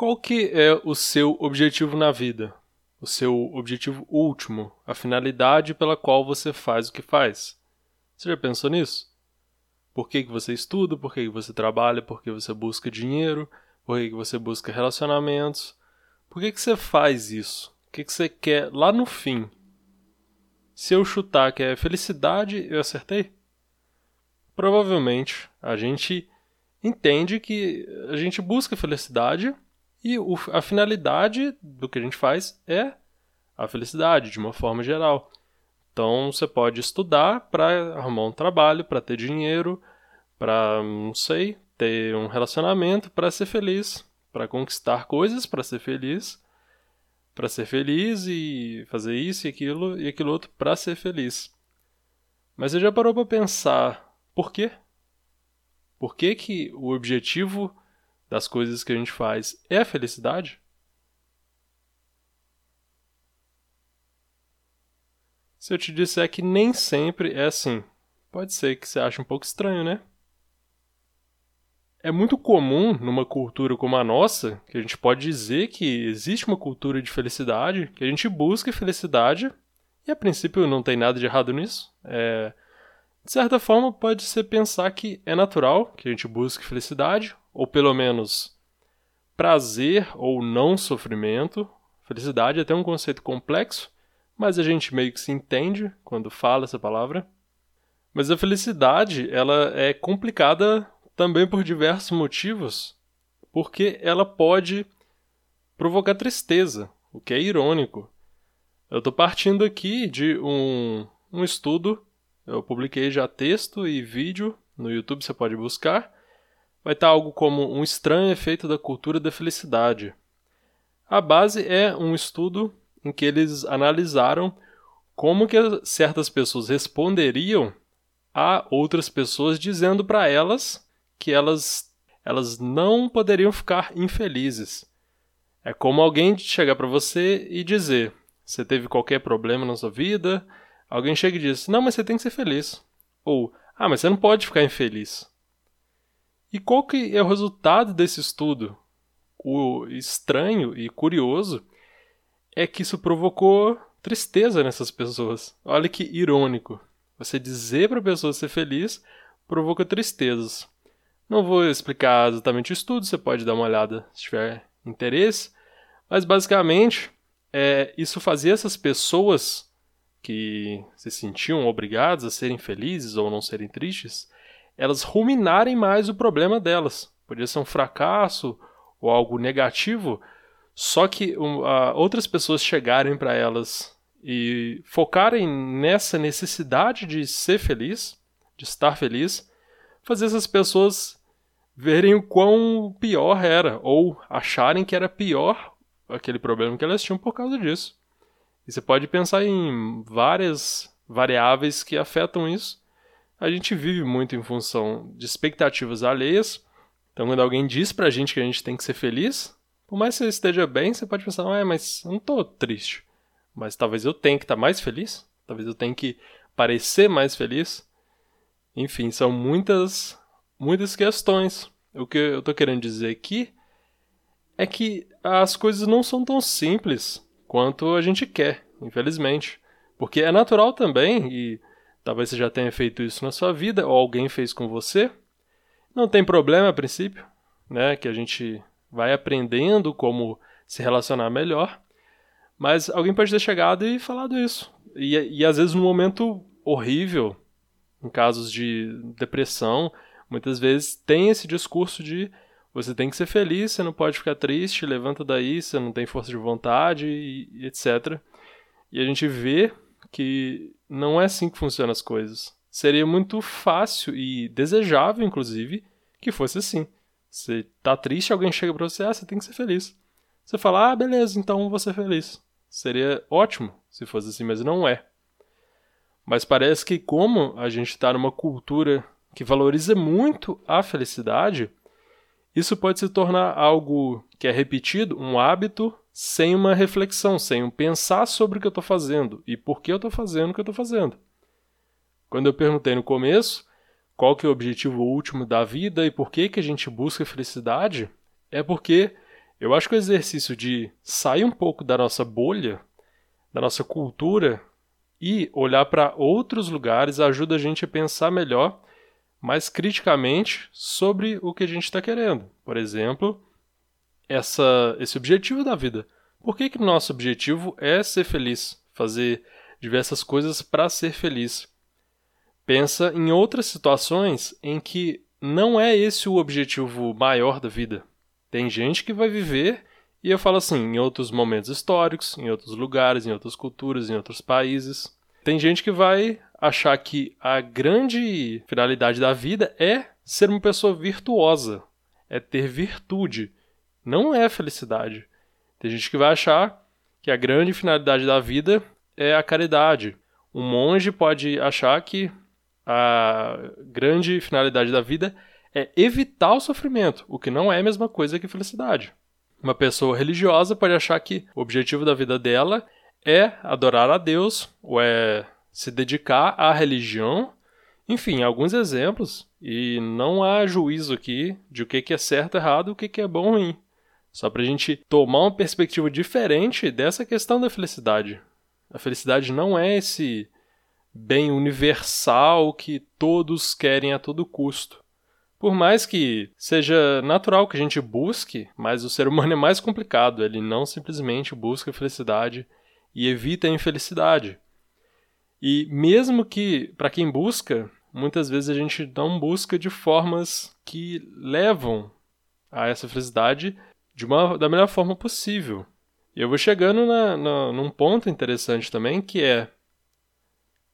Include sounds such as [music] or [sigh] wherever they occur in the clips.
Qual que é o seu objetivo na vida? O seu objetivo último, a finalidade pela qual você faz o que faz? Você já pensou nisso? Por que, que você estuda? Por que, que você trabalha? Por que você busca dinheiro? Por que, que você busca relacionamentos? Por que, que você faz isso? O que, que você quer lá no fim? Se eu chutar que é felicidade, eu acertei? Provavelmente a gente entende que a gente busca felicidade e o, a finalidade do que a gente faz é a felicidade, de uma forma geral. Então você pode estudar para arrumar um trabalho, para ter dinheiro, para, não sei, ter um relacionamento, para ser feliz, para conquistar coisas, para ser feliz, para ser feliz e fazer isso e aquilo e aquilo outro para ser feliz. Mas você já parou para pensar por quê? Por que, que o objetivo das coisas que a gente faz é a felicidade? Se eu te disser que nem sempre é assim, pode ser que você ache um pouco estranho, né? É muito comum numa cultura como a nossa, que a gente pode dizer que existe uma cultura de felicidade, que a gente busca felicidade, e a princípio não tem nada de errado nisso. É, de certa forma, pode ser pensar que é natural que a gente busque felicidade, ou pelo menos prazer ou não sofrimento. Felicidade é até um conceito complexo, mas a gente meio que se entende quando fala essa palavra. Mas a felicidade, ela é complicada também por diversos motivos, porque ela pode provocar tristeza, o que é irônico. Eu estou partindo aqui de um, um estudo, eu publiquei já texto e vídeo no YouTube, você pode buscar. Vai estar algo como um estranho efeito da cultura da felicidade. A base é um estudo em que eles analisaram como que certas pessoas responderiam a outras pessoas dizendo para elas que elas elas não poderiam ficar infelizes. É como alguém chegar para você e dizer: você teve qualquer problema na sua vida, alguém chega e diz: "Não, mas você tem que ser feliz". Ou: "Ah, mas você não pode ficar infeliz". E qual que é o resultado desse estudo? O estranho e curioso é que isso provocou tristeza nessas pessoas. Olha que irônico. Você dizer para a pessoa ser feliz provoca tristezas. Não vou explicar exatamente o estudo, você pode dar uma olhada se tiver interesse, mas basicamente é, isso fazia essas pessoas que se sentiam obrigadas a serem felizes ou não serem tristes, elas ruminarem mais o problema delas. Podia ser um fracasso ou algo negativo, só que outras pessoas chegarem para elas e focarem nessa necessidade de ser feliz, de estar feliz, fazer essas pessoas verem o quão pior era, ou acharem que era pior aquele problema que elas tinham por causa disso. E você pode pensar em várias variáveis que afetam isso. A gente vive muito em função de expectativas alheias. Então, quando alguém diz pra gente que a gente tem que ser feliz, por mais que você esteja bem, você pode pensar, ah, mas eu não tô triste. Mas talvez eu tenha que estar tá mais feliz. Talvez eu tenha que parecer mais feliz. Enfim, são muitas, muitas questões. O que eu tô querendo dizer aqui é que as coisas não são tão simples quanto a gente quer, infelizmente. Porque é natural também, e talvez você já tenha feito isso na sua vida, ou alguém fez com você. Não tem problema a princípio, né? Que a gente vai aprendendo como se relacionar melhor. Mas alguém pode ter chegado e falado isso. E, e às vezes num momento horrível, em casos de depressão, muitas vezes tem esse discurso de você tem que ser feliz, você não pode ficar triste, levanta daí, você não tem força de vontade, e, etc. E a gente vê que não é assim que funcionam as coisas. Seria muito fácil e desejável, inclusive, que fosse assim. Você tá triste, alguém chega pra você, ah, você tem que ser feliz. Você fala, ah, beleza, então vou ser feliz. Seria ótimo se fosse assim, mas não é. Mas parece que como a gente está numa cultura que valoriza muito a felicidade, isso pode se tornar algo que é repetido, um hábito, sem uma reflexão, sem um pensar sobre o que eu estou fazendo e por que eu estou fazendo o que eu estou fazendo. Quando eu perguntei no começo qual que é o objetivo último da vida e por que, que a gente busca felicidade, é porque Eu acho que o exercício de sair um pouco da nossa bolha, da nossa cultura e olhar para outros lugares ajuda a gente a pensar melhor, mais criticamente, sobre o que a gente está querendo. Por exemplo, essa, esse objetivo da vida. Por que, que nosso objetivo é ser feliz? Fazer diversas coisas para ser feliz. Pensa em outras situações em que não é esse o objetivo maior da vida. Tem gente que vai viver, e eu falo assim, em outros momentos históricos, em outros lugares, em outras culturas, em outros países. Tem gente que vai achar que a grande finalidade da vida é ser uma pessoa virtuosa, é ter virtude, não é felicidade. Tem gente que vai achar que a grande finalidade da vida é a caridade. Um monge pode achar que a grande finalidade da vida é evitar o sofrimento, o que não é a mesma coisa que felicidade. Uma pessoa religiosa pode achar que o objetivo da vida dela é adorar a Deus ou é se dedicar à religião. Enfim, alguns exemplos, e não há juízo aqui de o que é certo, errado o que é bom ruim. Só para a gente tomar uma perspectiva diferente dessa questão da felicidade. A felicidade não é esse bem universal que todos querem a todo custo. Por mais que seja natural que a gente busque, mas o ser humano é mais complicado, ele não simplesmente busca felicidade e evita a infelicidade. E mesmo que, para quem busca, muitas vezes a gente não busca de formas que levam a essa felicidade de uma, da melhor forma possível. E eu vou chegando na, na, num ponto interessante também, que é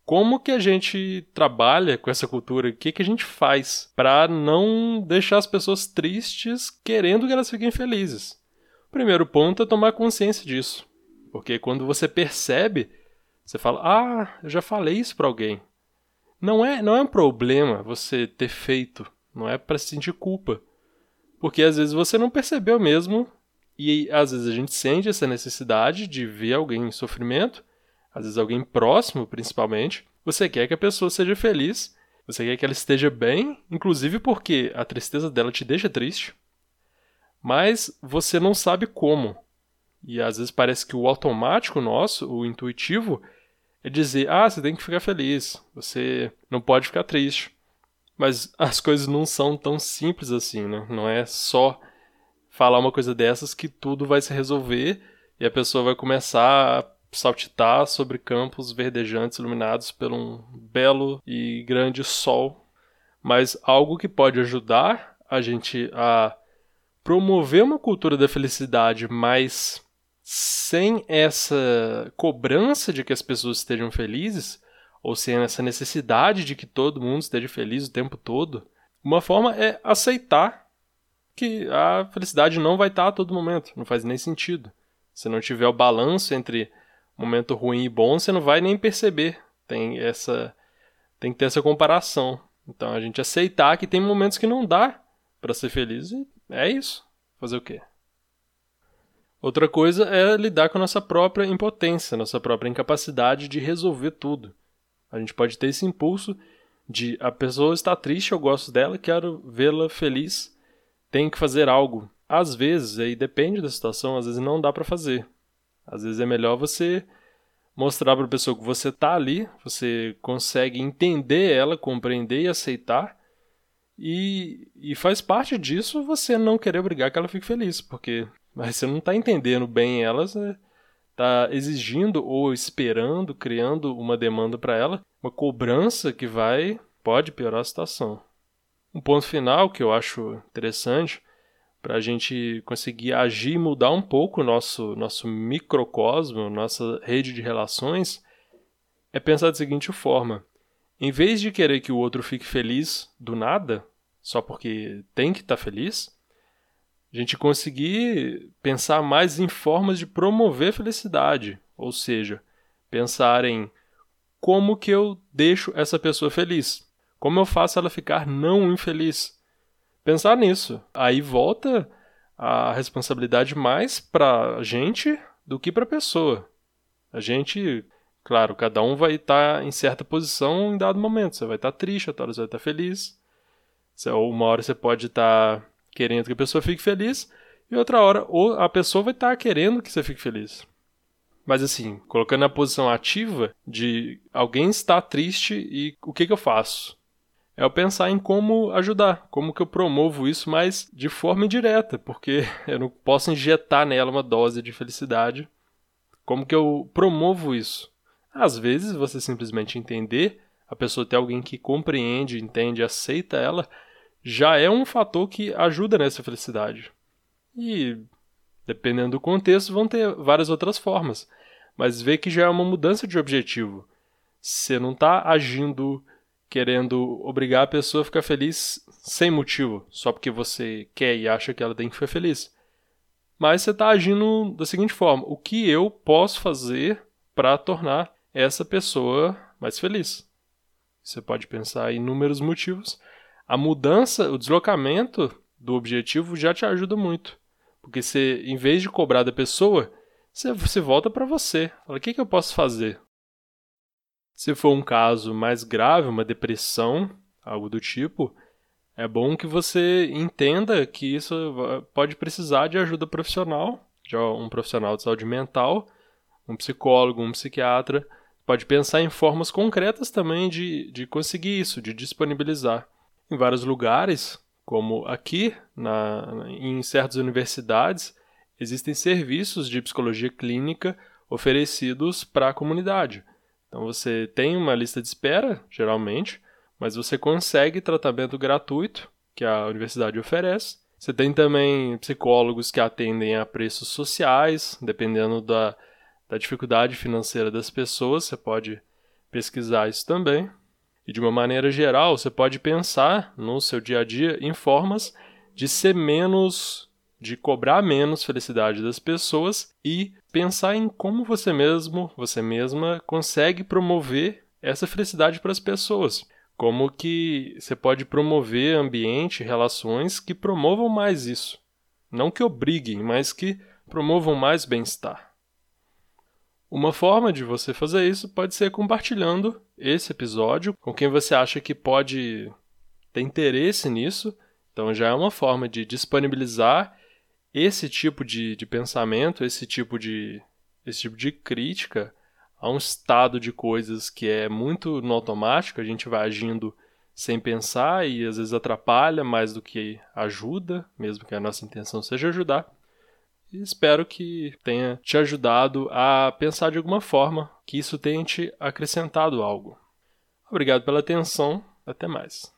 como que a gente trabalha com essa cultura? O que, que a gente faz para não deixar as pessoas tristes querendo que elas fiquem felizes? O primeiro ponto é tomar consciência disso. Porque quando você percebe, você fala: Ah, eu já falei isso para alguém. Não é, não é um problema você ter feito, não é para sentir culpa. Porque às vezes você não percebeu mesmo, e às vezes a gente sente essa necessidade de ver alguém em sofrimento às vezes alguém próximo, principalmente, você quer que a pessoa seja feliz, você quer que ela esteja bem, inclusive porque a tristeza dela te deixa triste, mas você não sabe como. E às vezes parece que o automático nosso, o intuitivo, é dizer: ah, você tem que ficar feliz, você não pode ficar triste. Mas as coisas não são tão simples assim, né? Não é só falar uma coisa dessas que tudo vai se resolver e a pessoa vai começar a saltitar sobre campos verdejantes iluminados por um belo e grande sol, mas algo que pode ajudar a gente a promover uma cultura da felicidade, mas sem essa cobrança de que as pessoas estejam felizes, ou sem essa necessidade de que todo mundo esteja feliz o tempo todo, uma forma é aceitar que a felicidade não vai estar a todo momento, não faz nem sentido. Se não tiver o balanço entre momento ruim e bom, você não vai nem perceber. Tem essa tem que ter essa comparação. Então a gente aceitar que tem momentos que não dá para ser feliz e é isso. Fazer o quê? Outra coisa é lidar com a nossa própria impotência, nossa própria incapacidade de resolver tudo. A gente pode ter esse impulso de a pessoa está triste, eu gosto dela, quero vê-la feliz, tenho que fazer algo. Às vezes, aí depende da situação, às vezes não dá para fazer. Às vezes é melhor você mostrar para a pessoa que você está ali, você consegue entender ela, compreender e aceitar. E, e faz parte disso você não querer obrigar que ela fique feliz, porque mas você não está entendendo bem ela, você está exigindo ou esperando, criando uma demanda para ela, uma cobrança que vai pode piorar a situação. Um ponto final que eu acho interessante para a gente conseguir agir e mudar um pouco o nosso, nosso microcosmo, nossa rede de relações, é pensar da seguinte forma: em vez de querer que o outro fique feliz do nada, só porque tem que estar tá feliz, a gente conseguir pensar mais em formas de promover felicidade, ou seja, pensar em como que eu deixo essa pessoa feliz, como eu faço ela ficar não infeliz pensar nisso. Aí volta a responsabilidade mais pra gente do que pra pessoa. A gente, claro, cada um vai estar tá em certa posição em dado momento. Você vai estar tá triste, outra hora você vai estar tá feliz. Ou uma hora você pode estar tá querendo que a pessoa fique feliz, e outra hora a pessoa vai estar tá querendo que você fique feliz. Mas assim, colocando na posição ativa de alguém está triste e o que, que eu faço? É eu pensar em como ajudar, como que eu promovo isso, mas de forma indireta, porque [laughs] eu não posso injetar nela uma dose de felicidade. Como que eu promovo isso? Às vezes você simplesmente entender, a pessoa ter alguém que compreende, entende, aceita ela, já é um fator que ajuda nessa felicidade. E dependendo do contexto, vão ter várias outras formas mas vê que já é uma mudança de objetivo. Você não está agindo querendo obrigar a pessoa a ficar feliz sem motivo, só porque você quer e acha que ela tem que ficar feliz. Mas você está agindo da seguinte forma: o que eu posso fazer para tornar essa pessoa mais feliz? Você pode pensar em inúmeros motivos. A mudança, o deslocamento do objetivo já te ajuda muito. Porque você, em vez de cobrar da pessoa, você, você volta para você. Fala, o que, que eu posso fazer? Se for um caso mais grave, uma depressão, algo do tipo, é bom que você entenda que isso pode precisar de ajuda profissional, de um profissional de saúde mental, um psicólogo, um psiquiatra. Pode pensar em formas concretas também de, de conseguir isso, de disponibilizar. Em vários lugares, como aqui, na, em certas universidades, existem serviços de psicologia clínica oferecidos para a comunidade. Então você tem uma lista de espera, geralmente, mas você consegue tratamento gratuito que a universidade oferece. Você tem também psicólogos que atendem a preços sociais, dependendo da, da dificuldade financeira das pessoas, você pode pesquisar isso também. E de uma maneira geral, você pode pensar no seu dia a dia em formas de ser menos de cobrar menos felicidade das pessoas e pensar em como você mesmo, você mesma consegue promover essa felicidade para as pessoas. Como que você pode promover ambiente, relações que promovam mais isso. Não que obriguem, mas que promovam mais bem-estar. Uma forma de você fazer isso pode ser compartilhando esse episódio com quem você acha que pode ter interesse nisso. Então já é uma forma de disponibilizar esse tipo de, de pensamento, esse tipo de, esse tipo de crítica a um estado de coisas que é muito no automático, a gente vai agindo sem pensar e às vezes atrapalha mais do que ajuda, mesmo que a nossa intenção seja ajudar. E espero que tenha te ajudado a pensar de alguma forma, que isso tenha te acrescentado algo. Obrigado pela atenção, até mais.